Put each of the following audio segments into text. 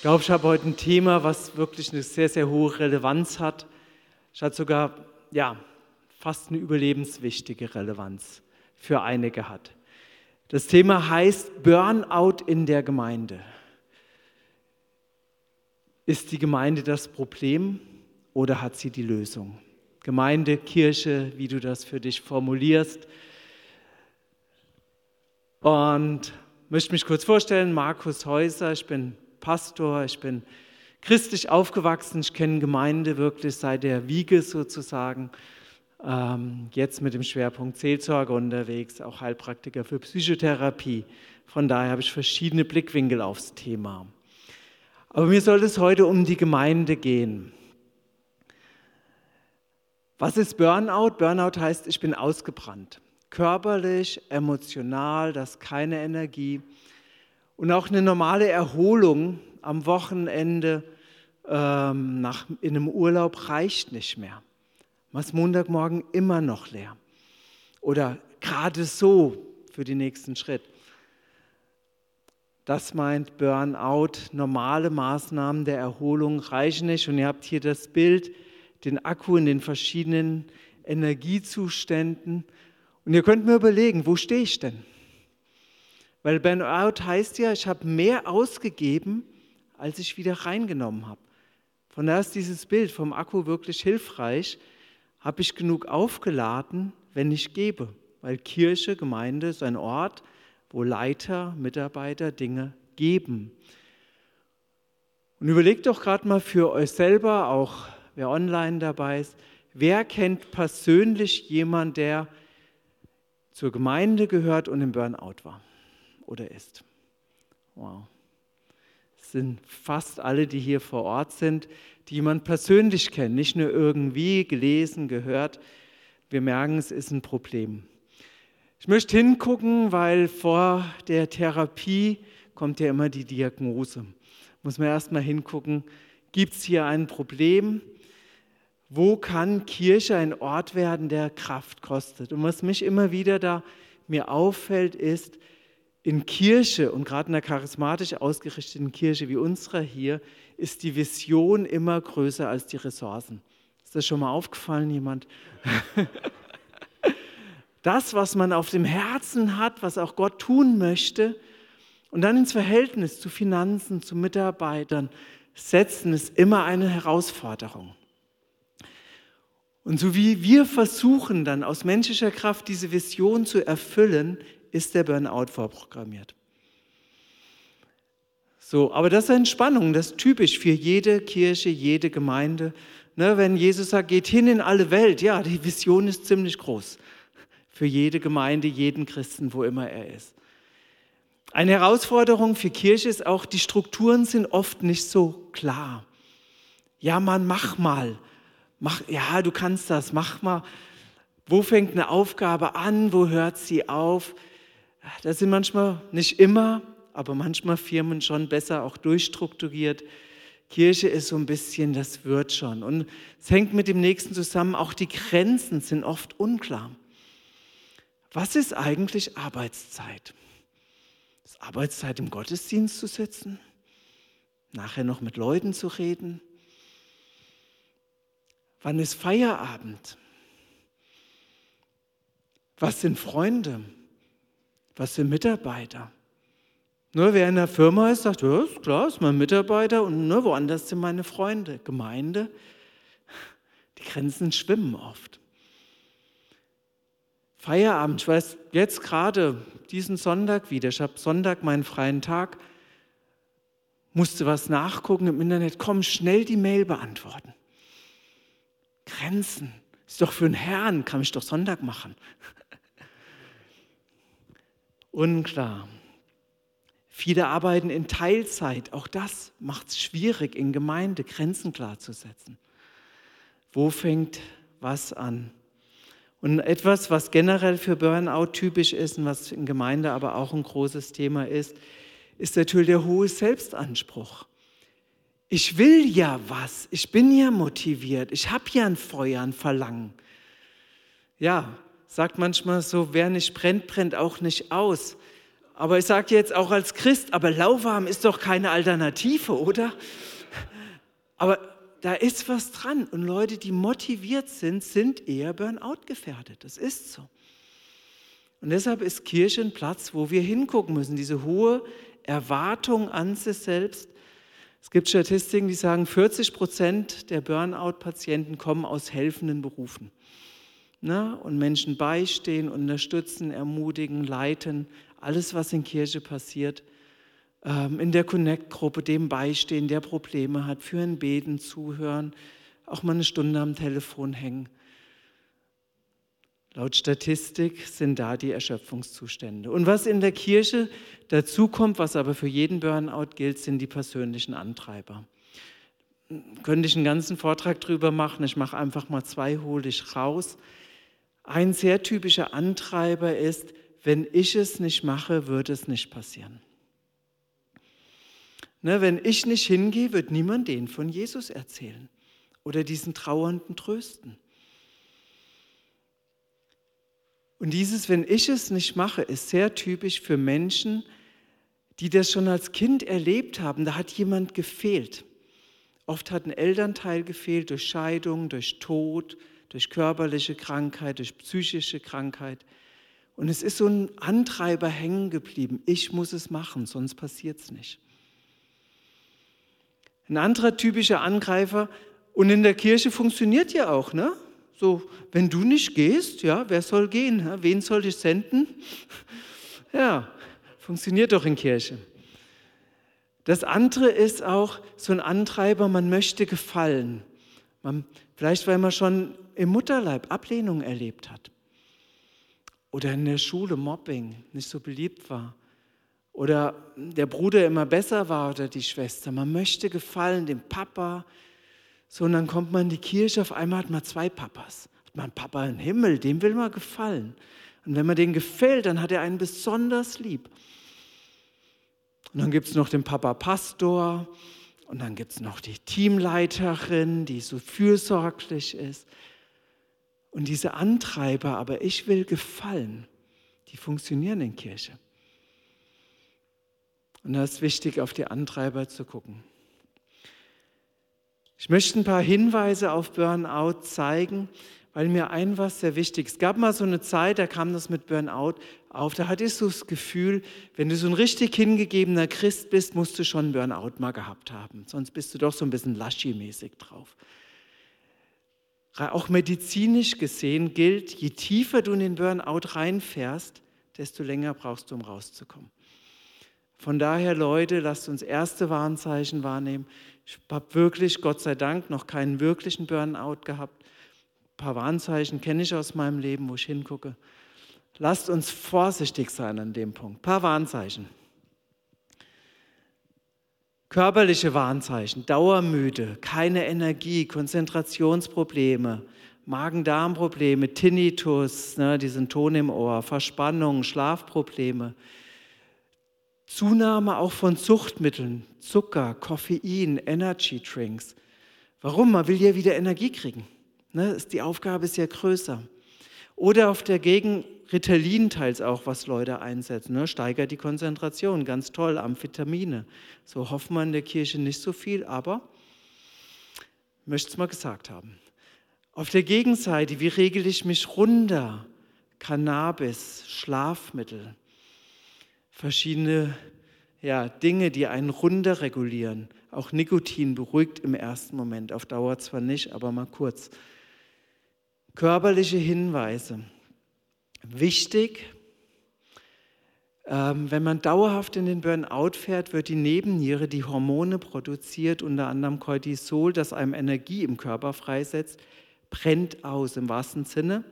Ich glaube, ich habe heute ein Thema, was wirklich eine sehr, sehr hohe Relevanz hat. Es hat sogar, ja, fast eine überlebenswichtige Relevanz für einige hat. Das Thema heißt Burnout in der Gemeinde. Ist die Gemeinde das Problem oder hat sie die Lösung? Gemeinde, Kirche, wie du das für dich formulierst. Und möchte mich kurz vorstellen, Markus Häuser, ich bin Pastor, ich bin christlich aufgewachsen, ich kenne Gemeinde wirklich seit der Wiege sozusagen. Ähm, jetzt mit dem Schwerpunkt Seelsorge unterwegs, auch Heilpraktiker für Psychotherapie. Von daher habe ich verschiedene Blickwinkel aufs Thema. Aber mir soll es heute um die Gemeinde gehen. Was ist Burnout? Burnout heißt, ich bin ausgebrannt. Körperlich, emotional, das ist keine Energie. Und auch eine normale Erholung am Wochenende ähm, nach, in einem Urlaub reicht nicht mehr. Man ist Montagmorgen immer noch leer. Oder gerade so für den nächsten Schritt. Das meint Burnout. Normale Maßnahmen der Erholung reichen nicht. Und ihr habt hier das Bild, den Akku in den verschiedenen Energiezuständen. Und ihr könnt mir überlegen, wo stehe ich denn? Weil Burnout heißt ja, ich habe mehr ausgegeben, als ich wieder reingenommen habe. Von daher ist dieses Bild vom Akku wirklich hilfreich. Habe ich genug aufgeladen, wenn ich gebe? Weil Kirche, Gemeinde ist ein Ort, wo Leiter, Mitarbeiter Dinge geben. Und überlegt doch gerade mal für euch selber, auch wer online dabei ist, wer kennt persönlich jemanden, der zur Gemeinde gehört und im Burnout war? Oder ist. Wow. Es sind fast alle, die hier vor Ort sind, die man persönlich kennt, nicht nur irgendwie gelesen, gehört. Wir merken, es ist ein Problem. Ich möchte hingucken, weil vor der Therapie kommt ja immer die Diagnose. Muss man erstmal hingucken, gibt es hier ein Problem? Wo kann Kirche ein Ort werden, der Kraft kostet? Und was mich immer wieder da mir auffällt, ist, in Kirche und gerade in einer charismatisch ausgerichteten Kirche wie unserer hier ist die Vision immer größer als die Ressourcen. Ist das schon mal aufgefallen, jemand? Das, was man auf dem Herzen hat, was auch Gott tun möchte, und dann ins Verhältnis zu Finanzen, zu Mitarbeitern setzen, ist immer eine Herausforderung. Und so wie wir versuchen dann aus menschlicher Kraft diese Vision zu erfüllen, ist der Burnout vorprogrammiert. So, aber das ist Entspannung, das ist typisch für jede Kirche, jede Gemeinde. Ne, wenn Jesus sagt, geht hin in alle Welt, ja, die Vision ist ziemlich groß. Für jede Gemeinde, jeden Christen, wo immer er ist. Eine Herausforderung für Kirche ist auch, die Strukturen sind oft nicht so klar. Ja, man, mach mal. Mach, ja, du kannst das, mach mal. Wo fängt eine Aufgabe an? Wo hört sie auf? Da sind manchmal, nicht immer, aber manchmal Firmen schon besser auch durchstrukturiert. Kirche ist so ein bisschen, das wird schon. Und es hängt mit dem nächsten zusammen, auch die Grenzen sind oft unklar. Was ist eigentlich Arbeitszeit? Ist Arbeitszeit im Gottesdienst zu sitzen? Nachher noch mit Leuten zu reden? Wann ist Feierabend? Was sind Freunde? Was sind Mitarbeiter? Nur wer in der Firma ist, sagt, ja, ist klar, ist mein Mitarbeiter und nur woanders sind meine Freunde. Gemeinde, die Grenzen schwimmen oft. Feierabend, ich weiß jetzt gerade diesen Sonntag wieder, ich habe Sonntag meinen freien Tag, musste was nachgucken im Internet, komm, schnell die Mail beantworten. Grenzen, ist doch für einen Herrn, kann ich doch Sonntag machen unklar. Viele arbeiten in Teilzeit. Auch das macht es schwierig, in Gemeinde Grenzen klar zu setzen. Wo fängt was an? Und etwas, was generell für Burnout typisch ist und was in Gemeinde aber auch ein großes Thema ist, ist natürlich der hohe Selbstanspruch. Ich will ja was, ich bin ja motiviert, ich habe ja ein Feuer, ein Verlangen. Ja, sagt manchmal so, wer nicht brennt, brennt auch nicht aus. Aber ich sage jetzt auch als Christ, aber lauwarm ist doch keine Alternative, oder? Aber da ist was dran. Und Leute, die motiviert sind, sind eher Burnout gefährdet. Das ist so. Und deshalb ist Kirche ein Platz, wo wir hingucken müssen. Diese hohe Erwartung an sich selbst. Es gibt Statistiken, die sagen, 40 Prozent der Burnout-Patienten kommen aus helfenden Berufen. Na, und Menschen beistehen, unterstützen, ermutigen, leiten. Alles, was in Kirche passiert, ähm, in der Connect-Gruppe dem beistehen, der Probleme hat, für ein Beten, zuhören, auch mal eine Stunde am Telefon hängen. Laut Statistik sind da die Erschöpfungszustände. Und was in der Kirche dazu kommt, was aber für jeden Burnout gilt, sind die persönlichen Antreiber. Könnte ich einen ganzen Vortrag drüber machen, ich mache einfach mal zwei, hole ich raus. Ein sehr typischer Antreiber ist, wenn ich es nicht mache, wird es nicht passieren. Ne, wenn ich nicht hingehe, wird niemand den von Jesus erzählen oder diesen Trauernden trösten. Und dieses, wenn ich es nicht mache, ist sehr typisch für Menschen, die das schon als Kind erlebt haben. Da hat jemand gefehlt. Oft hat ein Elternteil gefehlt durch Scheidung, durch Tod, durch körperliche Krankheit, durch psychische Krankheit. Und es ist so ein Antreiber hängen geblieben. Ich muss es machen, sonst passiert es nicht. Ein anderer typischer Angreifer, und in der Kirche funktioniert ja auch, ne? So, wenn du nicht gehst, ja, wer soll gehen? Wen soll ich senden? Ja, funktioniert doch in Kirche. Das andere ist auch so ein Antreiber, man möchte gefallen. Man, vielleicht, weil man schon im Mutterleib Ablehnung erlebt hat. Oder in der Schule Mobbing nicht so beliebt war oder der Bruder immer besser war oder die Schwester. Man möchte gefallen dem Papa. So, und dann kommt man in die Kirche, auf einmal hat man zwei Papas. Hat man Papa im Himmel, dem will man gefallen. Und wenn man den gefällt, dann hat er einen besonders lieb. Und dann gibt es noch den Papa Pastor und dann gibt es noch die Teamleiterin, die so fürsorglich ist. Und diese Antreiber, aber ich will gefallen, die funktionieren in Kirche. Und da ist wichtig, auf die Antreiber zu gucken. Ich möchte ein paar Hinweise auf Burnout zeigen, weil mir ein was sehr wichtig ist. Es gab mal so eine Zeit, da kam das mit Burnout auf. Da hatte ich so das Gefühl, wenn du so ein richtig hingegebener Christ bist, musst du schon Burnout mal gehabt haben. Sonst bist du doch so ein bisschen laschi-mäßig drauf. Auch medizinisch gesehen gilt, je tiefer du in den Burnout reinfährst, desto länger brauchst du, um rauszukommen. Von daher, Leute, lasst uns erste Warnzeichen wahrnehmen. Ich habe wirklich, Gott sei Dank, noch keinen wirklichen Burnout gehabt. Ein paar Warnzeichen kenne ich aus meinem Leben, wo ich hingucke. Lasst uns vorsichtig sein an dem Punkt. Ein paar Warnzeichen. Körperliche Warnzeichen, Dauermüde, keine Energie, Konzentrationsprobleme, Magen-Darm-Probleme, Tinnitus, ne, diesen Ton im Ohr, Verspannung, Schlafprobleme, Zunahme auch von Suchtmitteln, Zucker, Koffein, Energy Drinks. Warum? Man will ja wieder Energie kriegen. Ne? Die Aufgabe ist ja größer. Oder auf der Gegend Ritalin teils auch, was Leute einsetzen. Ne? Steigert die Konzentration, ganz toll, Amphetamine. So hoffen wir in der Kirche nicht so viel, aber möchte es mal gesagt haben. Auf der Gegenseite, wie regel ich mich runter? Cannabis, Schlafmittel, verschiedene ja, Dinge, die einen runterregulieren. Auch Nikotin beruhigt im ersten Moment, auf Dauer zwar nicht, aber mal kurz. Körperliche Hinweise. Wichtig, ähm, wenn man dauerhaft in den Burnout fährt, wird die Nebenniere, die Hormone produziert, unter anderem Cortisol, das einem Energie im Körper freisetzt, brennt aus im wahrsten Sinne.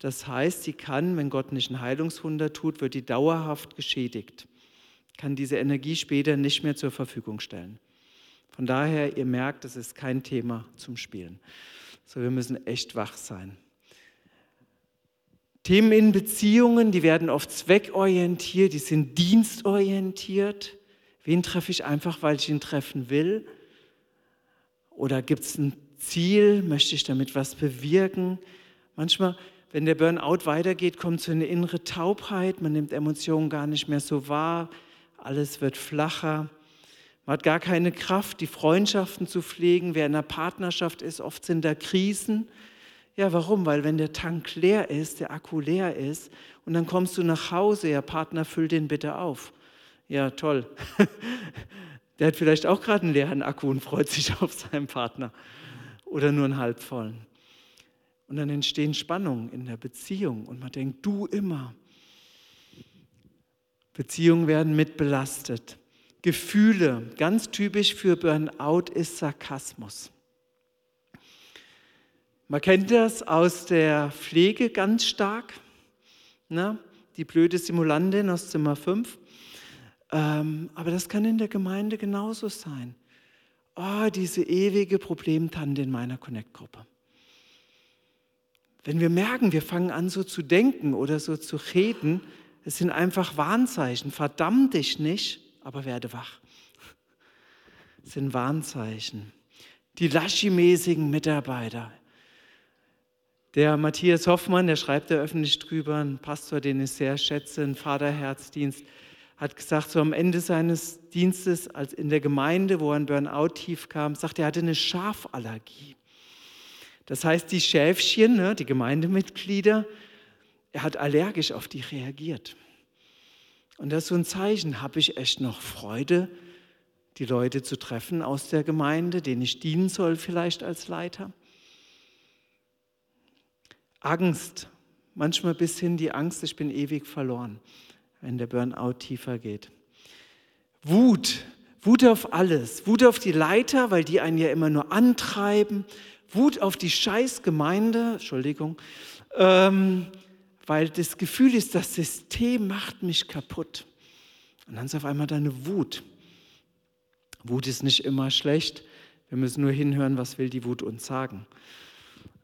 Das heißt, sie kann, wenn Gott nicht ein Heilungswunder tut, wird die dauerhaft geschädigt, kann diese Energie später nicht mehr zur Verfügung stellen. Von daher, ihr merkt, es ist kein Thema zum Spielen. So, wir müssen echt wach sein. Themen in Beziehungen, die werden oft zweckorientiert, die sind dienstorientiert. Wen treffe ich einfach, weil ich ihn treffen will? Oder gibt es ein Ziel? Möchte ich damit was bewirken? Manchmal Wenn der Burnout weitergeht, kommt so eine innere Taubheit, man nimmt Emotionen gar nicht mehr so wahr, alles wird flacher. Man hat gar keine Kraft, die Freundschaften zu pflegen. Wer in einer Partnerschaft ist, oft sind da Krisen. Ja, warum? Weil wenn der Tank leer ist, der Akku leer ist und dann kommst du nach Hause, ja, Partner, füll den bitte auf. Ja, toll. Der hat vielleicht auch gerade einen leeren Akku und freut sich auf seinen Partner oder nur einen halbvollen. Und dann entstehen Spannungen in der Beziehung und man denkt, du immer. Beziehungen werden mit belastet. Gefühle, ganz typisch für Burnout ist Sarkasmus. Man kennt das aus der Pflege ganz stark. Ne? Die blöde Simulantin aus Zimmer 5. Ähm, aber das kann in der Gemeinde genauso sein. Oh, diese ewige Problemtante in meiner Connect-Gruppe. Wenn wir merken, wir fangen an so zu denken oder so zu reden, es sind einfach Warnzeichen. Verdamm dich nicht, aber werde wach. Es sind Warnzeichen. Die Laschi-mäßigen Mitarbeiter. Der Matthias Hoffmann, der schreibt da öffentlich drüber, ein Pastor, den ich sehr schätze, ein Vaterherzdienst, hat gesagt, so am Ende seines Dienstes, als in der Gemeinde, wo ein Burnout tief kam, sagt er, hatte eine Schafallergie. Das heißt, die Schäfchen, ne, die Gemeindemitglieder, er hat allergisch auf die reagiert. Und das ist so ein Zeichen, habe ich echt noch Freude, die Leute zu treffen aus der Gemeinde, denen ich dienen soll vielleicht als Leiter. Angst, manchmal bis hin die Angst, ich bin ewig verloren wenn der Burnout tiefer geht. Wut, Wut auf alles, Wut auf die Leiter, weil die einen ja immer nur antreiben, Wut auf die Scheißgemeinde, Entschuldigung, ähm, weil das Gefühl ist, das System macht mich kaputt. Und dann ist auf einmal deine Wut. Wut ist nicht immer schlecht. Wir müssen nur hinhören, was will die Wut uns sagen.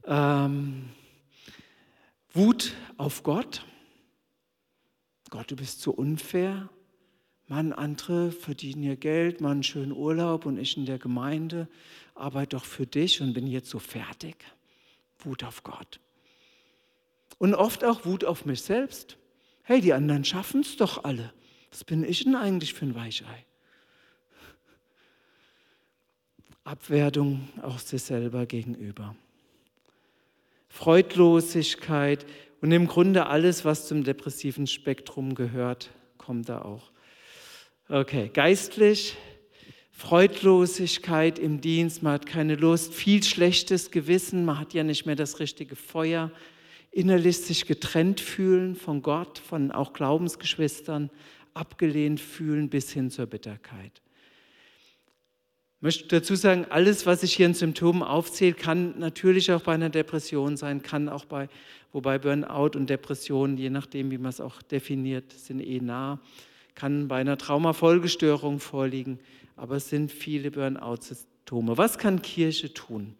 Ähm, Wut auf Gott. Gott, du bist so unfair. Mann, andere verdienen ihr Geld, machen einen schönen Urlaub und ich in der Gemeinde arbeite doch für dich und bin jetzt so fertig. Wut auf Gott. Und oft auch Wut auf mich selbst. Hey, die anderen schaffen es doch alle. Was bin ich denn eigentlich für ein Weichei? Abwertung auch sich selber gegenüber. Freudlosigkeit und im Grunde alles, was zum depressiven Spektrum gehört, kommt da auch. Okay, geistlich, Freudlosigkeit im Dienst, man hat keine Lust, viel schlechtes Gewissen, man hat ja nicht mehr das richtige Feuer, innerlich sich getrennt fühlen von Gott, von auch Glaubensgeschwistern, abgelehnt fühlen bis hin zur Bitterkeit. Ich möchte dazu sagen, alles, was ich hier in Symptomen aufzähle, kann natürlich auch bei einer Depression sein, kann auch bei, wobei Burnout und Depression, je nachdem, wie man es auch definiert, sind eh nah, kann bei einer Traumafolgestörung vorliegen, aber es sind viele Burnout-Symptome. Was kann Kirche tun?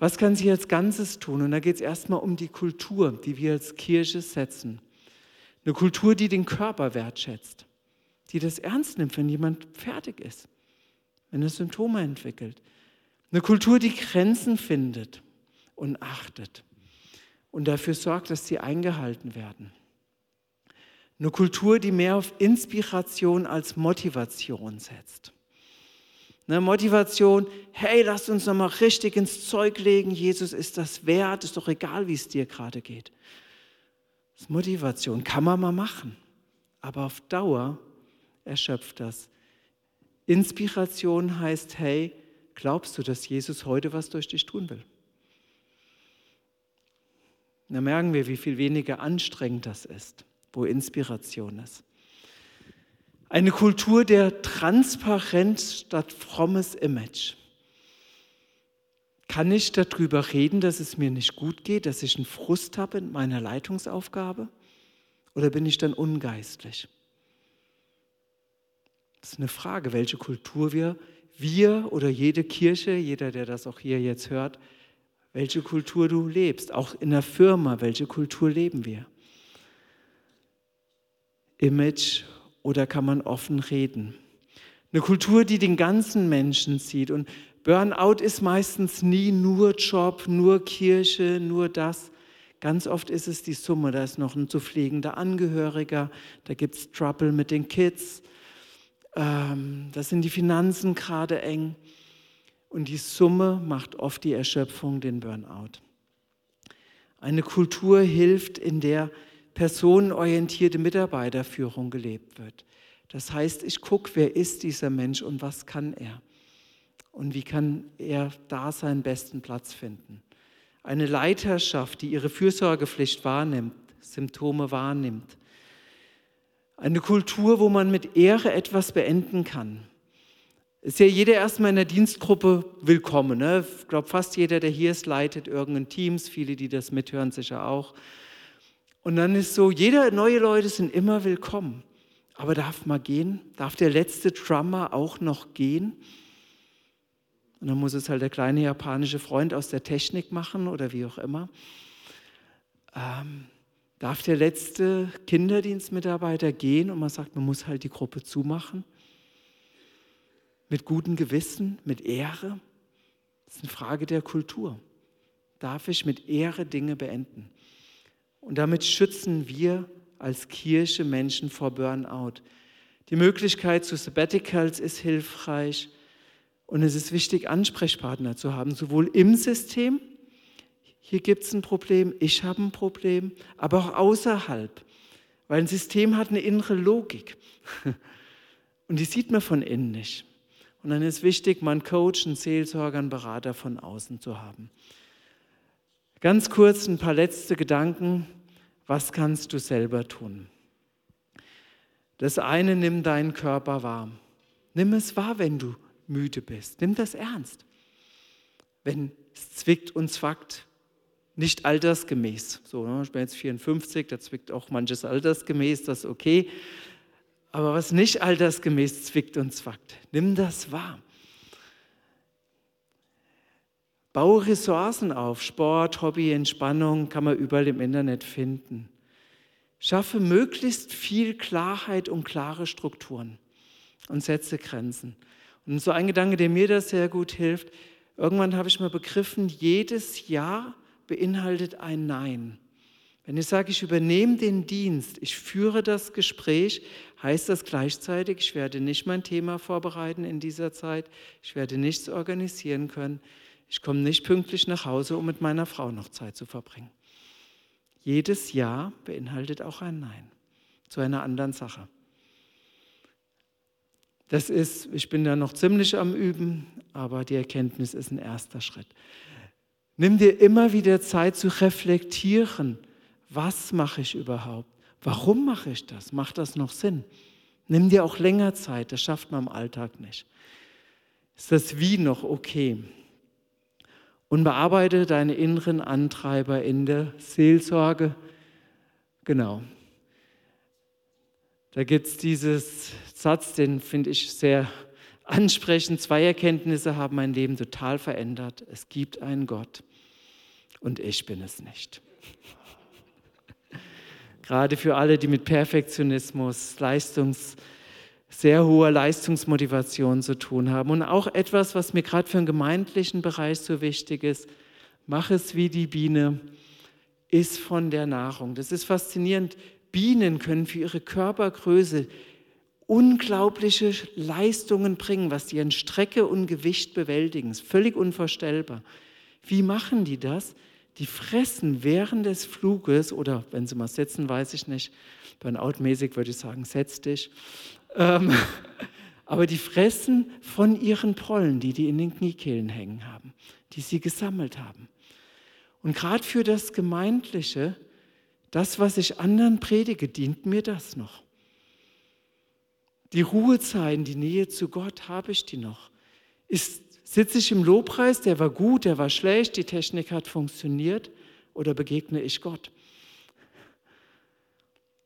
Was kann sie als Ganzes tun? Und da geht es erstmal um die Kultur, die wir als Kirche setzen. Eine Kultur, die den Körper wertschätzt, die das ernst nimmt, wenn jemand fertig ist wenn er Symptome entwickelt. Eine Kultur, die Grenzen findet und achtet und dafür sorgt, dass sie eingehalten werden. Eine Kultur, die mehr auf Inspiration als Motivation setzt. Eine Motivation, hey, lass uns nochmal richtig ins Zeug legen, Jesus ist das wert, ist doch egal, wie es dir gerade geht. Das ist Motivation, kann man mal machen, aber auf Dauer erschöpft das Inspiration heißt, hey, glaubst du, dass Jesus heute was durch dich tun will? Da merken wir, wie viel weniger anstrengend das ist, wo Inspiration ist. Eine Kultur der Transparenz statt frommes Image. Kann ich darüber reden, dass es mir nicht gut geht, dass ich einen Frust habe in meiner Leitungsaufgabe? Oder bin ich dann ungeistlich? Das ist eine Frage, welche Kultur wir, wir oder jede Kirche, jeder, der das auch hier jetzt hört, welche Kultur du lebst. Auch in der Firma, welche Kultur leben wir? Image oder kann man offen reden? Eine Kultur, die den ganzen Menschen sieht. Und Burnout ist meistens nie nur Job, nur Kirche, nur das. Ganz oft ist es die Summe, da ist noch ein zu pflegender Angehöriger, da gibt es Trouble mit den Kids, ähm, da sind die Finanzen gerade eng. Und die Summe macht oft die Erschöpfung, den Burnout. Eine Kultur hilft, in der personenorientierte Mitarbeiterführung gelebt wird. Das heißt, ich gucke, wer ist dieser Mensch und was kann er? Und wie kann er da seinen besten Platz finden? Eine Leiterschaft, die ihre Fürsorgepflicht wahrnimmt, Symptome wahrnimmt. Eine Kultur, wo man mit Ehre etwas beenden kann. Ist ja jeder erstmal in der Dienstgruppe willkommen. Ne? Ich glaube, fast jeder, der hier ist, leitet irgendein Teams. Viele, die das mithören, sicher auch. Und dann ist so, jeder neue Leute sind immer willkommen. Aber darf mal gehen? Darf der letzte Drummer auch noch gehen? Und dann muss es halt der kleine japanische Freund aus der Technik machen oder wie auch immer. Ähm, darf der letzte Kinderdienstmitarbeiter gehen und man sagt, man muss halt die Gruppe zumachen? Mit gutem Gewissen, mit Ehre? Das ist eine Frage der Kultur. Darf ich mit Ehre Dinge beenden? Und damit schützen wir als Kirche Menschen vor Burnout. Die Möglichkeit zu Sabbaticals ist hilfreich. Und es ist wichtig, Ansprechpartner zu haben, sowohl im System, hier gibt es ein Problem, ich habe ein Problem, aber auch außerhalb. Weil ein System hat eine innere Logik. Und die sieht man von innen nicht. Und dann ist wichtig, mal einen Coach, einen Seelsorger, einen Berater von außen zu haben. Ganz kurz ein paar letzte Gedanken. Was kannst du selber tun? Das eine, nimm deinen Körper wahr. Nimm es wahr, wenn du müde bist. Nimm das ernst. Wenn es zwickt und zwackt, nicht altersgemäß. So, ne? ich bin jetzt 54, da zwickt auch manches altersgemäß, das ist okay. Aber was nicht altersgemäß zwickt und zwackt, nimm das wahr. Baue Ressourcen auf, Sport, Hobby, Entspannung kann man überall im Internet finden. Schaffe möglichst viel Klarheit und klare Strukturen und setze Grenzen. Und so ein Gedanke, der mir da sehr gut hilft, irgendwann habe ich mal begriffen, jedes Ja beinhaltet ein Nein. Wenn ich sage, ich übernehme den Dienst, ich führe das Gespräch, heißt das gleichzeitig, ich werde nicht mein Thema vorbereiten in dieser Zeit, ich werde nichts organisieren können, ich komme nicht pünktlich nach Hause, um mit meiner Frau noch Zeit zu verbringen. Jedes Ja beinhaltet auch ein Nein zu einer anderen Sache. Das ist, ich bin da noch ziemlich am Üben, aber die Erkenntnis ist ein erster Schritt. Nimm dir immer wieder Zeit zu reflektieren, was mache ich überhaupt? Warum mache ich das? Macht das noch Sinn? Nimm dir auch länger Zeit, das schafft man im Alltag nicht. Ist das Wie noch okay? Und bearbeite deine inneren Antreiber in der Seelsorge. Genau, da gibt es dieses Satz, den finde ich sehr ansprechend. Zwei Erkenntnisse haben mein Leben total verändert. Es gibt einen Gott und ich bin es nicht. Gerade für alle, die mit Perfektionismus, Leistungs, sehr hoher Leistungsmotivation zu tun haben. Und auch etwas, was mir gerade für den gemeindlichen Bereich so wichtig ist, mach es wie die Biene, ist von der Nahrung. Das ist faszinierend. Bienen können für ihre Körpergröße unglaubliche Leistungen bringen, was die an Strecke und Gewicht bewältigen. Das ist völlig unvorstellbar. Wie machen die das? Die fressen während des Fluges, oder wenn sie mal sitzen, weiß ich nicht, Burnout-mäßig würde ich sagen, setz dich. Ähm, aber die fressen von ihren Pollen, die die in den Kniekehlen hängen haben, die sie gesammelt haben. Und gerade für das Gemeindliche das, was ich anderen predige, dient mir das noch? Die Ruhezeiten, die Nähe zu Gott, habe ich die noch? Ist, sitze ich im Lobpreis, der war gut, der war schlecht, die Technik hat funktioniert, oder begegne ich Gott?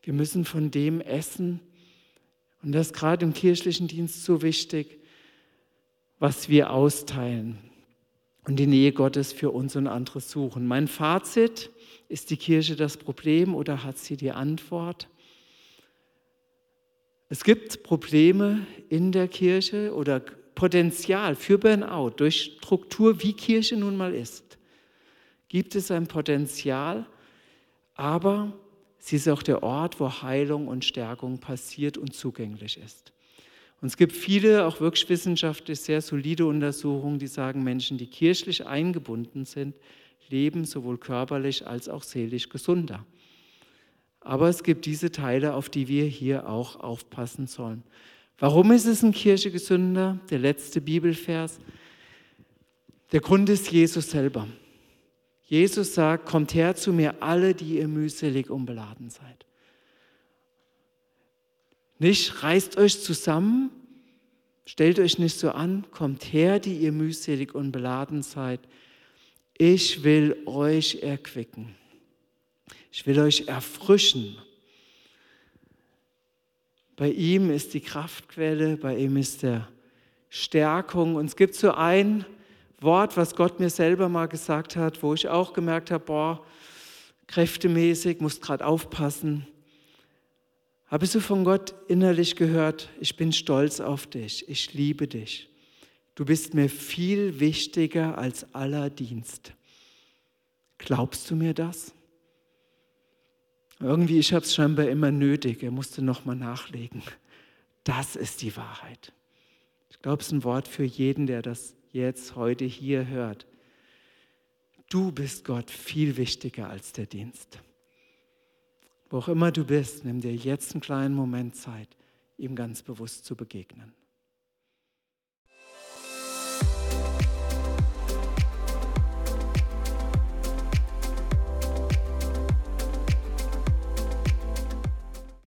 Wir müssen von dem essen, und das ist gerade im kirchlichen Dienst so wichtig, was wir austeilen und die Nähe Gottes für uns und andere suchen. Mein Fazit, ist die Kirche das Problem oder hat sie die Antwort? Es gibt Probleme in der Kirche oder Potenzial für Burnout durch Struktur, wie Kirche nun mal ist. Gibt es ein Potenzial, aber sie ist auch der Ort, wo Heilung und Stärkung passiert und zugänglich ist. Und es gibt viele, auch wirklich wissenschaftlich sehr solide Untersuchungen, die sagen, Menschen, die kirchlich eingebunden sind, leben sowohl körperlich als auch seelisch gesunder. Aber es gibt diese Teile, auf die wir hier auch aufpassen sollen. Warum ist es in Kirche gesünder? Der letzte Bibelvers. Der Grund ist Jesus selber. Jesus sagt, kommt her zu mir alle, die ihr mühselig und beladen seid. Nicht reißt euch zusammen, stellt euch nicht so an, kommt her, die ihr mühselig und beladen seid. Ich will euch erquicken. Ich will euch erfrischen. Bei ihm ist die Kraftquelle, bei ihm ist der Stärkung. Und es gibt so ein Wort, was Gott mir selber mal gesagt hat, wo ich auch gemerkt habe, boah, kräftemäßig, muss gerade aufpassen. Habe ich so von Gott innerlich gehört, ich bin stolz auf dich, ich liebe dich. Du bist mir viel wichtiger als aller Dienst. Glaubst du mir das? Irgendwie, ich habe es scheinbar immer nötig, er musste nochmal nachlegen. Das ist die Wahrheit. Ich glaube, es ist ein Wort für jeden, der das jetzt heute hier hört. Du bist Gott viel wichtiger als der Dienst. Wo auch immer du bist, nimm dir jetzt einen kleinen Moment Zeit, ihm ganz bewusst zu begegnen.